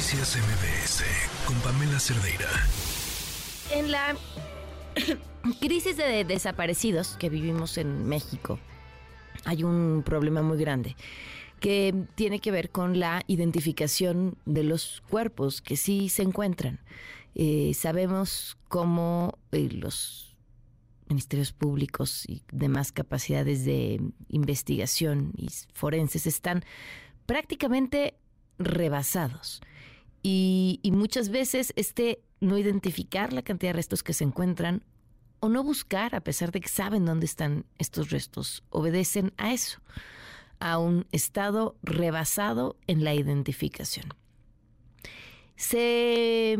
Noticias MBS con Pamela Cerdeira. En la crisis de desaparecidos que vivimos en México, hay un problema muy grande que tiene que ver con la identificación de los cuerpos que sí se encuentran. Eh, sabemos cómo eh, los ministerios públicos y demás capacidades de investigación y forenses están prácticamente rebasados. Y, muchas veces este no identificar la cantidad de restos que se encuentran o no buscar, a pesar de que saben dónde están estos restos, obedecen a eso, a un estado rebasado en la identificación. Se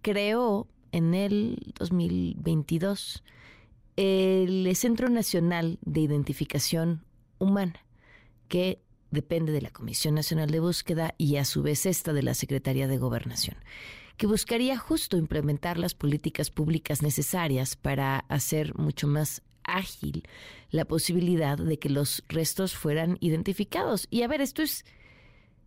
creó en el 2022 el Centro Nacional de Identificación Humana, que depende de la Comisión Nacional de Búsqueda y a su vez esta de la Secretaría de Gobernación, que buscaría justo implementar las políticas públicas necesarias para hacer mucho más ágil la posibilidad de que los restos fueran identificados. Y a ver, esto es,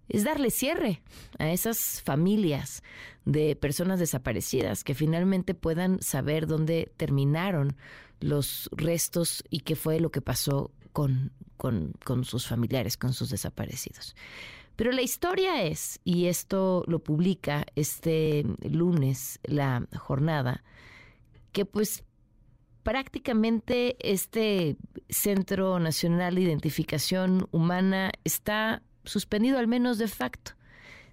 es darle cierre a esas familias de personas desaparecidas que finalmente puedan saber dónde terminaron los restos y qué fue lo que pasó con, con, sus familiares, con sus desaparecidos. Pero la historia es, y esto lo publica este lunes la jornada, que pues prácticamente este Centro Nacional de Identificación Humana está suspendido al menos de facto.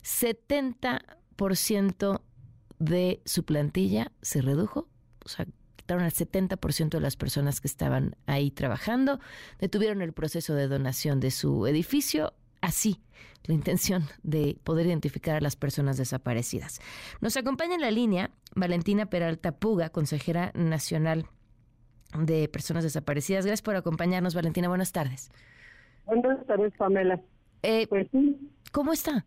70% de su plantilla se redujo, o sea, quitaron al 70% de las personas que estaban ahí trabajando, detuvieron el proceso de donación de su edificio, así la intención de poder identificar a las personas desaparecidas. Nos acompaña en la línea Valentina Peralta Puga, consejera nacional de personas desaparecidas. Gracias por acompañarnos, Valentina. Buenas tardes. Buenas tardes, Pamela. Eh, pues ¿Cómo está?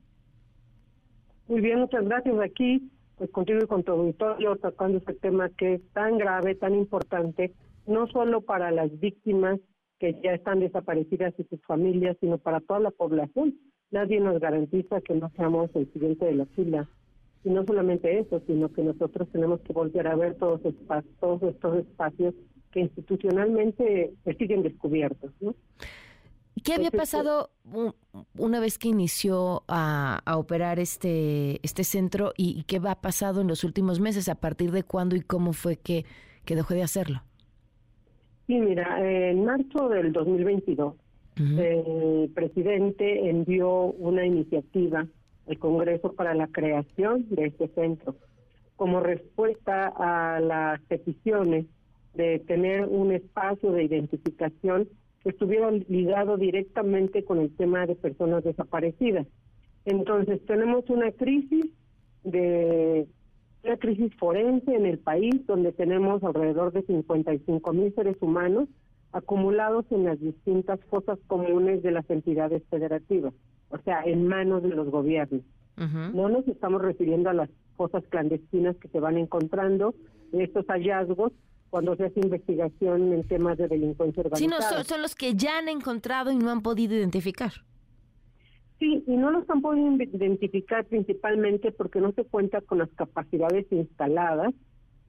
Muy bien, muchas gracias. Aquí pues contigo y con tu auditorio tocando este tema que es tan grave, tan importante, no solo para las víctimas que ya están desaparecidas y sus familias, sino para toda la población. Nadie nos garantiza que no seamos el siguiente de la fila. Y no solamente eso, sino que nosotros tenemos que volver a ver todos, todos estos espacios que institucionalmente siguen descubiertos. ¿no? ¿Qué había pasado una vez que inició a, operar este, este centro y, qué va pasado en los últimos meses? ¿A partir de cuándo y cómo fue que, que dejó de hacerlo? Sí, mira, en marzo del 2022, el presidente envió una iniciativa al Congreso para la creación de este centro como respuesta a las peticiones de tener un espacio de identificación estuviera ligado directamente con el tema de personas desaparecidas. Entonces, tenemos una crisis de una crisis forense en el país donde tenemos alrededor de 55 mil seres humanos acumulados en las distintas fosas comunes de las entidades federativas, o sea, en manos de los gobiernos. No nos estamos refiriendo a las fosas clandestinas que se van encontrando, estos hallazgos cuando se hace investigación en temas de delincuencia organizada. Sí, no, son, los que ya han encontrado y no han podido identificar. Sí, y no los han podido identificar principalmente porque no se cuenta con las capacidades instaladas.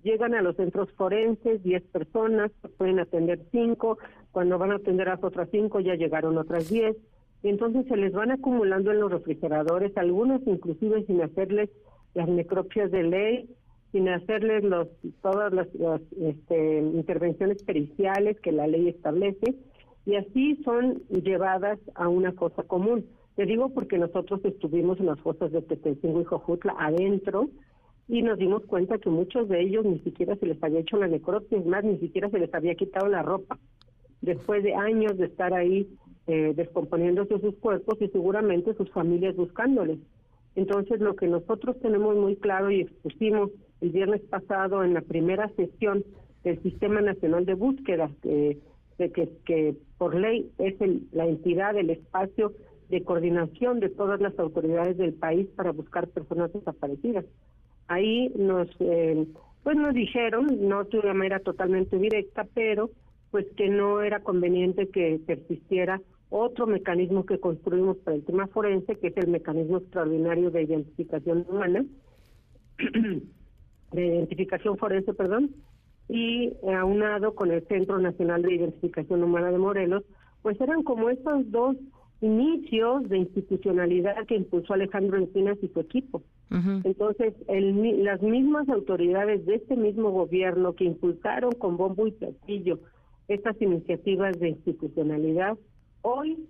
Llegan a los centros forenses 10 personas, pueden atender 5, cuando van a atender a las otras 5 ya llegaron otras 10, y entonces se les van acumulando en los refrigeradores, algunos inclusive sin hacerles las necropias de ley, sin hacerles los, todas las, este, intervenciones periciales que la ley establece, y así son llevadas a una fosa común. Te digo porque nosotros estuvimos en las fosas de Tetencingo y Jojutla adentro y nos dimos cuenta que muchos de ellos ni siquiera se les había hecho la necropsia, más, ni siquiera se les había quitado la ropa. Después de años de estar ahí eh, descomponiéndose sus cuerpos y seguramente sus familias buscándoles. Entonces, lo que nosotros tenemos muy claro y expusimos el viernes pasado en la primera sesión del Sistema Nacional de Búsqueda, de que, por ley es la entidad, el espacio de coordinación de todas las autoridades del país para buscar personas desaparecidas. Ahí nos, eh, pues nos dijeron, no de una manera totalmente directa, pero pues que no era conveniente que persistiera otro mecanismo que construimos para el tema forense, que es el mecanismo extraordinario de identificación humana, de identificación forense, perdón, y aunado con el Centro Nacional de Identificación Humana de Morelos, pues eran como estos dos inicios de institucionalidad que impulsó Alejandro Encinas y su equipo. Entonces, el, las mismas autoridades de este mismo gobierno que impulsaron con bombo y platillo estas iniciativas de institucionalidad, hoy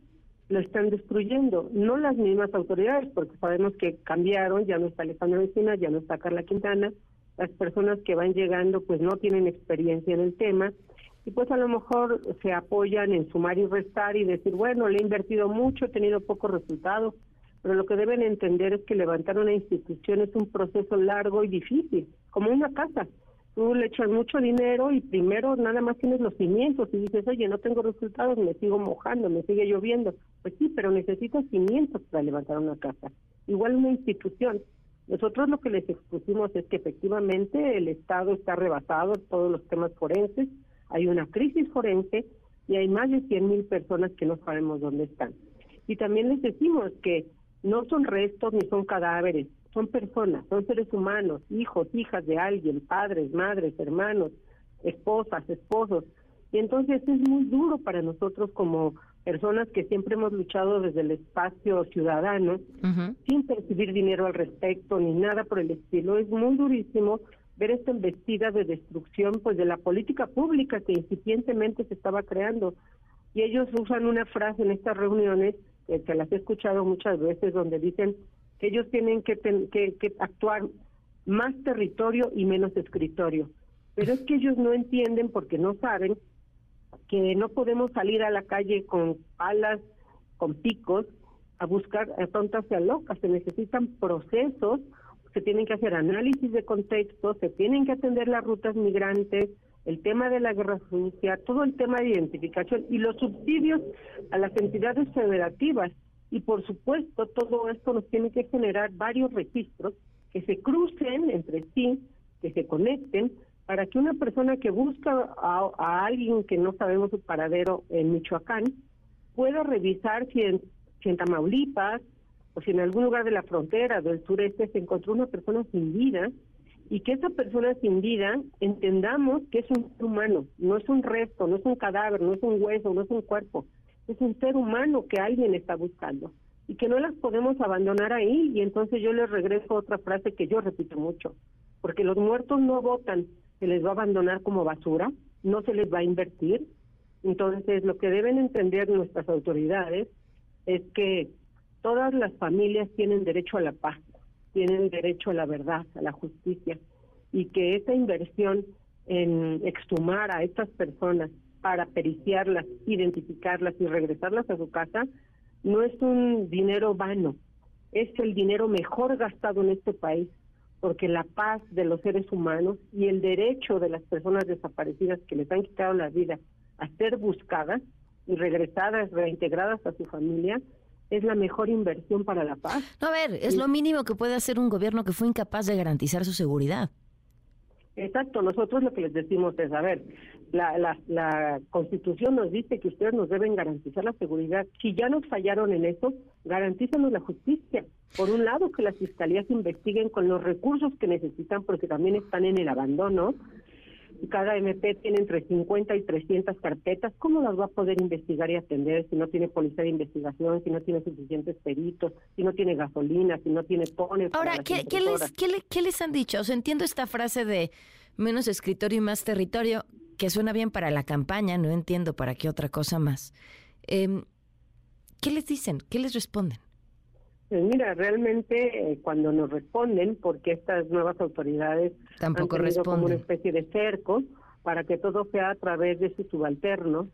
lo están destruyendo. No las mismas autoridades, porque sabemos que cambiaron, ya no está Alejandro Encinas, ya no está Carla Quintana, las personas que van llegando pues no tienen experiencia en el tema y pues a lo mejor se apoyan en sumar y restar y decir, bueno, le he invertido mucho, he tenido pocos resultados, pero lo que deben entender es que levantar una institución es un proceso largo y difícil, como una casa. Tú le echas mucho dinero y primero nada más tienes los cimientos y dices, oye, no tengo resultados, me sigo mojando, me sigue lloviendo. Pues sí, pero necesitas cimientos para levantar una casa. Igual una institución. Nosotros lo que les expusimos es que efectivamente el Estado está rebasado en todos los temas forenses, hay una crisis forense y hay más de 100 mil personas que no sabemos dónde están. Y también les decimos que no son restos ni son cadáveres, son personas, son seres humanos, hijos, hijas de alguien, padres, madres, hermanos, esposas, esposos. Y entonces es muy duro para nosotros como personas que siempre hemos luchado desde el espacio ciudadano, sin percibir dinero al respecto ni nada por el estilo. Es muy durísimo ver esta embestida de destrucción pues de la política pública que incipientemente se estaba creando. Y ellos usan una frase en estas reuniones, que las he escuchado muchas veces, donde dicen que ellos tienen que, que, actuar más territorio y menos escritorio. Pero es que ellos no entienden porque no saben que no podemos salir a la calle con palas, con picos, a buscar a tontas y a locas. Se necesitan procesos se tienen que hacer análisis de contexto, se tienen que atender las rutas migrantes, el tema de la guerra sucia, todo el tema de identificación y los subsidios a las entidades federativas. Y por supuesto, todo esto nos tiene que generar varios registros que se crucen entre sí, que se conecten, para que una persona que busca a, alguien que no sabemos su paradero en Michoacán pueda revisar si en, si en Tamaulipas, o si en algún lugar de la frontera del sureste se encontró una persona sin vida y que esa persona sin vida entendamos que es un ser humano, no es un resto, no es un cadáver, no es un hueso, no es un cuerpo, es un ser humano que alguien está buscando y que no las podemos abandonar ahí. Y entonces yo les regreso otra frase que yo repito mucho, porque los muertos no votan, se les va a abandonar como basura, no se les va a invertir. Entonces, lo que deben entender nuestras autoridades es que todas las familias tienen derecho a la paz, tienen derecho a la verdad, a la justicia, y que esa inversión en exhumar a estas personas para periciarlas, identificarlas y regresarlas a su casa, no es un dinero vano, es el dinero mejor gastado en este país, porque la paz de los seres humanos y el derecho de las personas desaparecidas que les han quitado la vida a ser buscadas y regresadas, reintegradas a su familia, es la mejor inversión para la paz. No, a ver, es lo mínimo que puede hacer un gobierno que fue incapaz de garantizar su seguridad. Exacto, nosotros lo que les decimos es, a ver, la, la, la Constitución nos dice que ustedes nos deben garantizar la seguridad. Si ya nos fallaron en eso, garantízanos la justicia. Por un lado, que las fiscalías investiguen con los recursos que necesitan, porque también están en el abandono, cada MP tiene entre 50 y 300 carpetas, ¿cómo las va a poder investigar y atender si no tiene policía de investigación, si no tiene suficientes peritos, si no tiene gasolina, si no tiene pones? Ahora, ¿qué, ¿qué, les, qué, les han dicho? O sea, entiendo esta frase de menos escritorio y más territorio, que suena bien para la campaña, no entiendo para qué otra cosa más. Eh, ¿Qué les dicen? ¿Qué les responden? Pues mira, realmente eh, cuando nos responden, porque estas nuevas autoridades Tampoco han tenido como una especie de cerco para que todo sea a través de sus subalternos,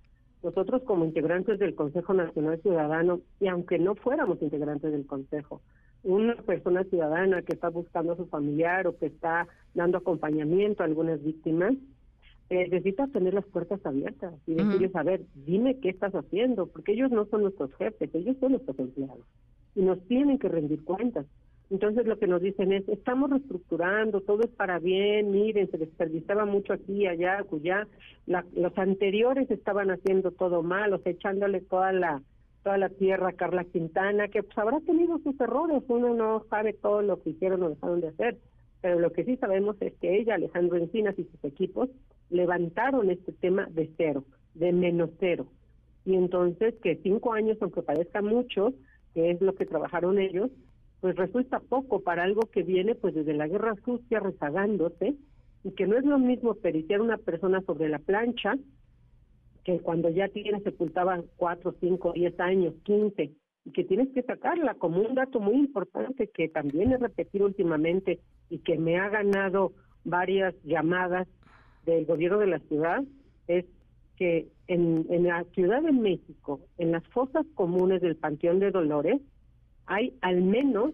nosotros como integrantes del Consejo Nacional Ciudadano, y aunque no fuéramos integrantes del Consejo, una persona ciudadana que está buscando a su familiar o que está dando acompañamiento a algunas víctimas, eh, necesita tener las puertas abiertas y decirles, a ver, dime qué estás haciendo, porque ellos no son nuestros jefes, ellos son nuestros empleados y nos tienen que rendir cuentas. Entonces lo que nos dicen es, estamos reestructurando, todo es para bien, miren, se desperdiciaba mucho aquí, allá, allá, los anteriores estaban haciendo todo mal, o sea, echándole toda la, toda la tierra Carla Quintana, que pues habrá tenido sus errores, uno no sabe todo lo que hicieron o dejaron de hacer, pero lo que sí sabemos es que ella, Alejandro Encinas y sus equipos levantaron este tema de cero, de menos cero. Y entonces que cinco años, aunque parezca mucho, que es lo que trabajaron ellos, pues resulta poco para algo que viene pues desde la guerra sucia rezagándose y que no es lo mismo periciar una persona sobre la plancha que cuando ya tiene sepultaba cuatro, cinco, diez años, quince, y que tienes que sacarla como un dato muy importante que también he repetido últimamente y que me ha ganado varias llamadas del gobierno de la ciudad, es que en, en la Ciudad de México, en las fosas comunes del Panteón de Dolores, hay al menos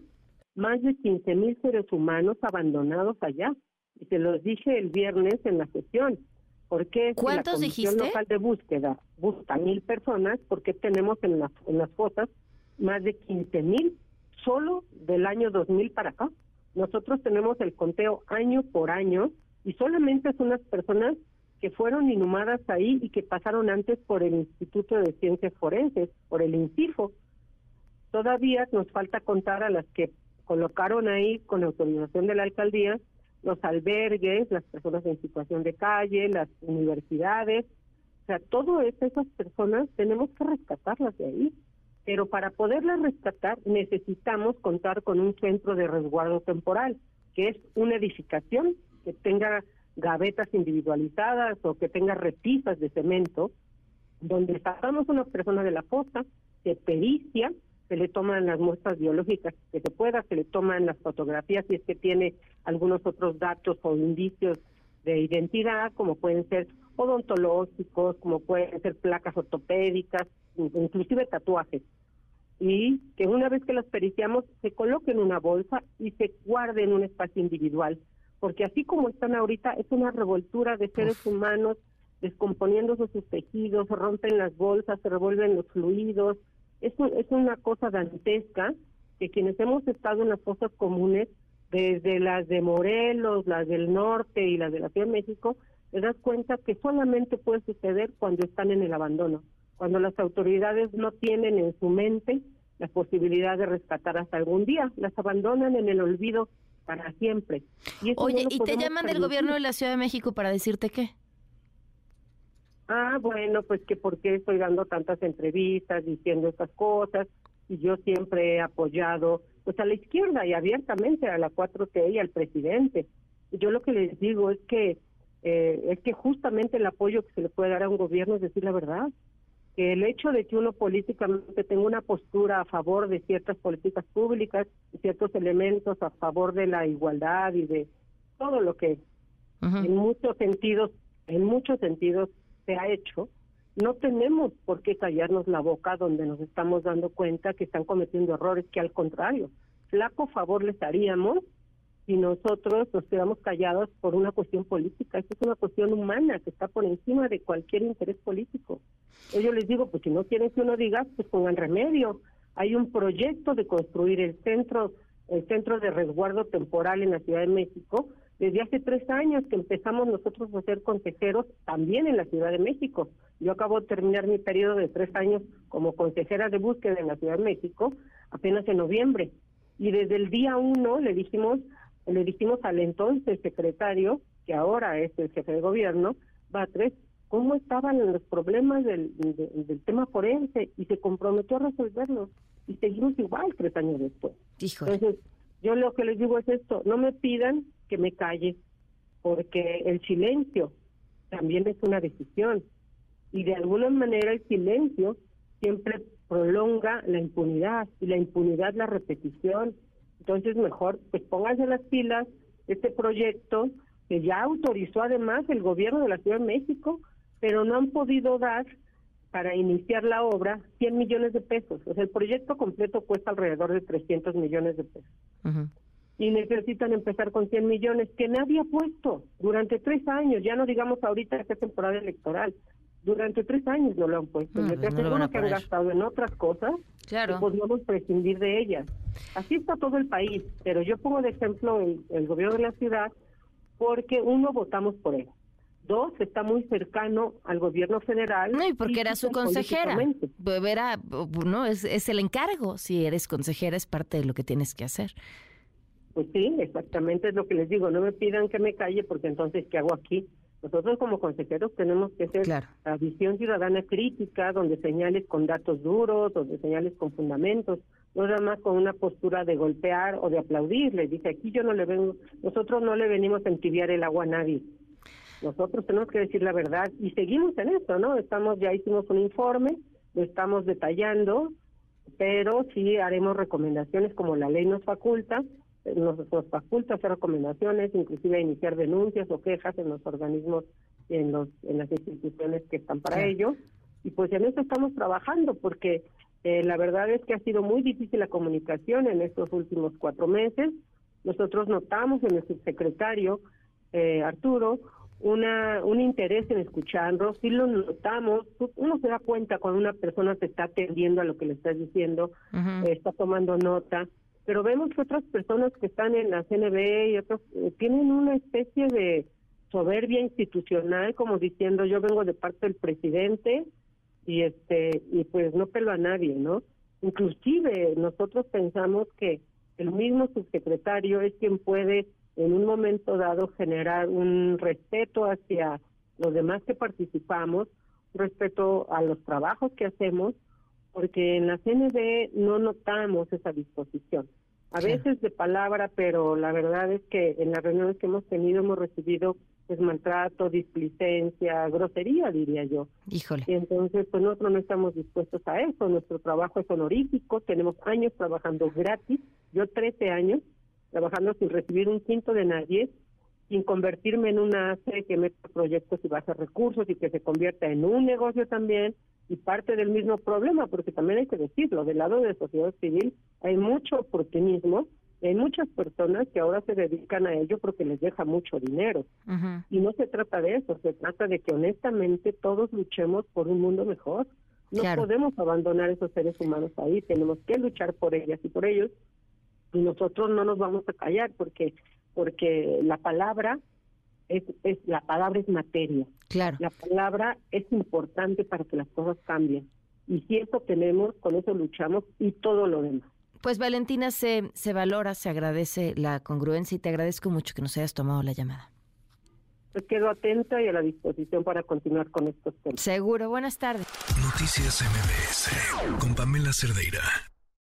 más de 15 mil seres humanos abandonados allá. Y se los dije el viernes en la sesión. porque ¿Cuántos la Comisión local de búsqueda busca mil personas? porque tenemos en, las en las fosas más de 15 mil solo del año 2000 para acá? Nosotros tenemos el conteo año por año y solamente son las personas que fueron inhumadas ahí y que pasaron antes por el Instituto de Ciencias Forenses, por el INCIFO. Todavía nos falta contar a las que colocaron ahí con autorización de la alcaldía los albergues, las personas en situación de calle, las universidades, o sea, todas esas personas tenemos que rescatarlas de ahí, pero para poderlas rescatar necesitamos contar con un centro de resguardo temporal, que es una edificación que tenga gavetas individualizadas o que tenga repisas de cemento, donde sacamos una persona de la fosa, se pericia, se le toman las muestras biológicas que se pueda, se le toman las fotografías si es que tiene algunos otros datos o indicios de identidad, como pueden ser odontológicos, como pueden ser placas ortopédicas, inclusive tatuajes. Y que una vez que las periciamos, se coloque en una bolsa y se guarde en un espacio individual porque así como están ahorita, es una revoltura de seres humanos descomponiéndose sus tejidos, rompen las bolsas, se revuelven los fluidos. Es, es una cosa dantesca que quienes hemos estado en las fosas comunes, desde las de Morelos, las del norte y las de la Ciudad de México, te das cuenta que solamente puede suceder cuando están en el abandono, cuando las autoridades no tienen en su mente la posibilidad de rescatar hasta algún día, las abandonan en el olvido para siempre. Oye, ¿y te llaman del gobierno de la Ciudad de México para decirte qué? Ah, bueno, pues que por qué estoy dando tantas entrevistas diciendo estas cosas y yo siempre he apoyado pues a la izquierda y abiertamente a la 4T y al presidente. Yo lo que les digo es que eh, es que justamente el apoyo que se le puede dar a un gobierno es decir la verdad que el hecho de que uno políticamente tenga una postura a favor de ciertas políticas públicas, ciertos elementos a favor de la igualdad y de todo lo que en muchos sentidos, en muchos sentidos se ha hecho, no tenemos por qué callarnos la boca donde nos estamos dando cuenta que están cometiendo errores, que al contrario, flaco favor les haríamos si nosotros nos quedamos callados por una cuestión política. Esto es una cuestión humana que está por encima de cualquier interés político. Yo les digo, pues si no quieren que uno diga, pues pongan remedio. Hay un proyecto de construir el centro, el centro de resguardo temporal en la Ciudad de México. Desde hace tres años que empezamos nosotros a ser consejeros también en la Ciudad de México. Yo acabo de terminar mi periodo de tres años como consejera de búsqueda en la Ciudad de México apenas en noviembre. Y desde el día uno le dijimos le dijimos al entonces secretario, que ahora es el jefe de gobierno, Batres, cómo estaban los problemas del, del tema forense y se comprometió a resolverlos. Y seguimos igual tres años después. Entonces, yo lo que les digo es esto, no me pidan que me calle, porque el silencio también es una decisión. Y de alguna manera el silencio siempre prolonga la impunidad y la impunidad la repetición entonces, mejor, pues pónganse las pilas, este proyecto que ya autorizó además el gobierno de la Ciudad de México, pero no han podido dar para iniciar la obra 100 millones de pesos. O sea, el proyecto completo cuesta alrededor de 300 millones de pesos. Y necesitan empezar con 100 millones que nadie ha puesto durante tres años, ya no digamos ahorita que es temporada electoral, durante tres años no lo han puesto. No, te aseguro que han gastado en otras cosas claro. podríamos prescindir de ellas. Así está todo el país, pero yo pongo de ejemplo el, el gobierno de la ciudad porque uno votamos por él. Dos, está muy cercano al gobierno federal. No, y porque era su consejera. Era, no, es, es el encargo. Si eres consejera, es parte de lo que tienes que hacer. Pues sí, exactamente es lo que les digo. No me pidan que me calle porque entonces, ¿qué hago aquí? Nosotros como consejeros tenemos que hacer la visión ciudadana crítica, donde señales con datos duros, donde señales con fundamentos, no nada más con una postura de golpear o de aplaudir. Le dice, aquí yo no le vengo, nosotros no le venimos a entibiar el agua a nadie. Nosotros tenemos que decir la verdad y seguimos en esto, ¿no? Estamos, ya hicimos un informe, lo estamos detallando, pero sí haremos recomendaciones como la ley nos faculta nos, faculta hacer recomendaciones, inclusive iniciar denuncias o quejas en los organismos, en, los, en las instituciones que están para ello. Y pues en eso estamos trabajando, porque eh, la verdad es que ha sido muy difícil la comunicación en estos últimos cuatro meses. Nosotros notamos en el subsecretario eh, Arturo una un interés en escucharnos, sí lo notamos, uno se da cuenta cuando una persona se está atendiendo a lo que le estás diciendo, está tomando nota, pero vemos que otras personas que están en la CNB y otros eh, tienen una especie de soberbia institucional como diciendo yo vengo de parte del presidente y este y pues no pelo a nadie, ¿no? Inclusive nosotros pensamos que el mismo subsecretario es quien puede en un momento dado generar un respeto hacia los demás que participamos, respeto a los trabajos que hacemos porque en la CNB no notamos esa disposición. A veces de palabra, pero la verdad es que en las reuniones que hemos tenido hemos recibido pues maltrato, displicencia, grosería, diría yo. Híjole. Y entonces, pues nosotros no estamos dispuestos a eso. Nuestro trabajo es honorífico, tenemos años trabajando gratis, yo 13 años trabajando sin recibir un quinto de nadie, sin convertirme en una ACE que meta proyectos y basa recursos y que se convierta en un negocio también y parte del mismo problema, porque también hay que decirlo, del lado de la sociedad civil hay mucho oportunismo, hay muchas personas que ahora se dedican a ello porque les deja mucho dinero. Y no se trata de eso, se trata de que honestamente todos luchemos por un mundo mejor. No podemos abandonar esos seres humanos ahí, tenemos que luchar por ellas y por ellos. Y nosotros no nos vamos a callar porque porque la palabra es, es la palabra es materia. Claro. La palabra es importante para que las cosas cambien. Y si eso tenemos, con eso luchamos y todo lo demás. Pues Valentina, se, se valora, se agradece la congruencia y te agradezco mucho que nos hayas tomado la llamada. Pues quedo atenta y a la disposición para continuar con estos temas. Seguro, buenas tardes. Noticias MBS con Pamela Cerdeira.